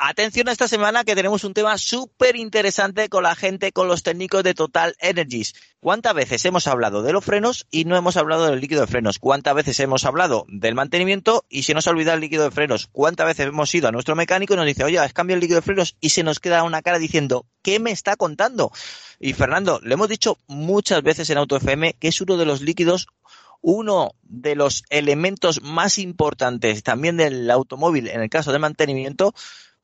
Atención a esta semana que tenemos un tema súper interesante con la gente, con los técnicos de Total Energies. ¿Cuántas veces hemos hablado de los frenos y no hemos hablado del líquido de frenos? ¿Cuántas veces hemos hablado del mantenimiento y se nos ha olvidado el líquido de frenos? ¿Cuántas veces hemos ido a nuestro mecánico y nos dice, oye, has cambiado el líquido de frenos y se nos queda una cara diciendo, ¿qué me está contando? Y Fernando, le hemos dicho muchas veces en AutoFM que es uno de los líquidos uno de los elementos más importantes también del automóvil en el caso de mantenimiento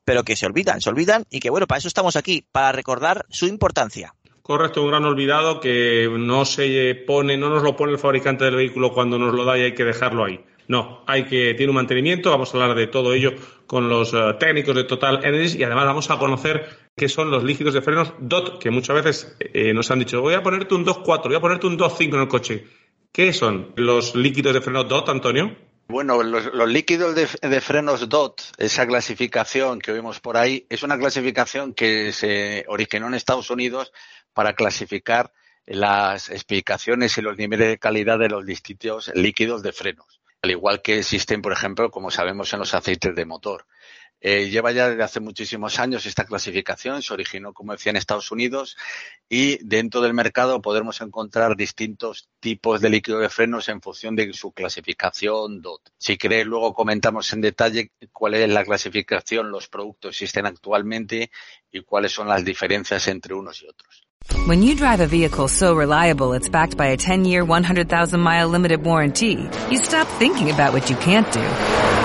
pero que se olvidan, se olvidan y que bueno, para eso estamos aquí, para recordar su importancia. Correcto, un gran olvidado que no se pone, no nos lo pone el fabricante del vehículo cuando nos lo da y hay que dejarlo ahí. No, hay que tiene un mantenimiento, vamos a hablar de todo ello con los uh, técnicos de Total Energies y además vamos a conocer qué son los líquidos de frenos DOT, que muchas veces eh, nos han dicho, voy a ponerte un 2.4, voy a ponerte un 2.5 en el coche. ¿Qué son los líquidos de frenos DOT, Antonio? Bueno, los, líquidos de, de, frenos DOT, esa clasificación que vemos por ahí, es una clasificación que se originó en Estados Unidos para clasificar las explicaciones y los niveles de calidad de los distintos líquidos de frenos, al igual que existen, por ejemplo, como sabemos, en los aceites de motor. Eh, lleva ya desde hace muchísimos años esta clasificación, se originó, como decía, en Estados Unidos y dentro del mercado podemos encontrar distintos tipos de líquido de frenos en función de su clasificación DOT. Si queréis, luego comentamos en detalle cuál es la clasificación, los productos que existen actualmente y cuáles son las diferencias entre unos y otros. When you drive a vehicle so reliable it's backed by a 10-year, 100,000-mile limited warranty, you stop thinking about what you can't do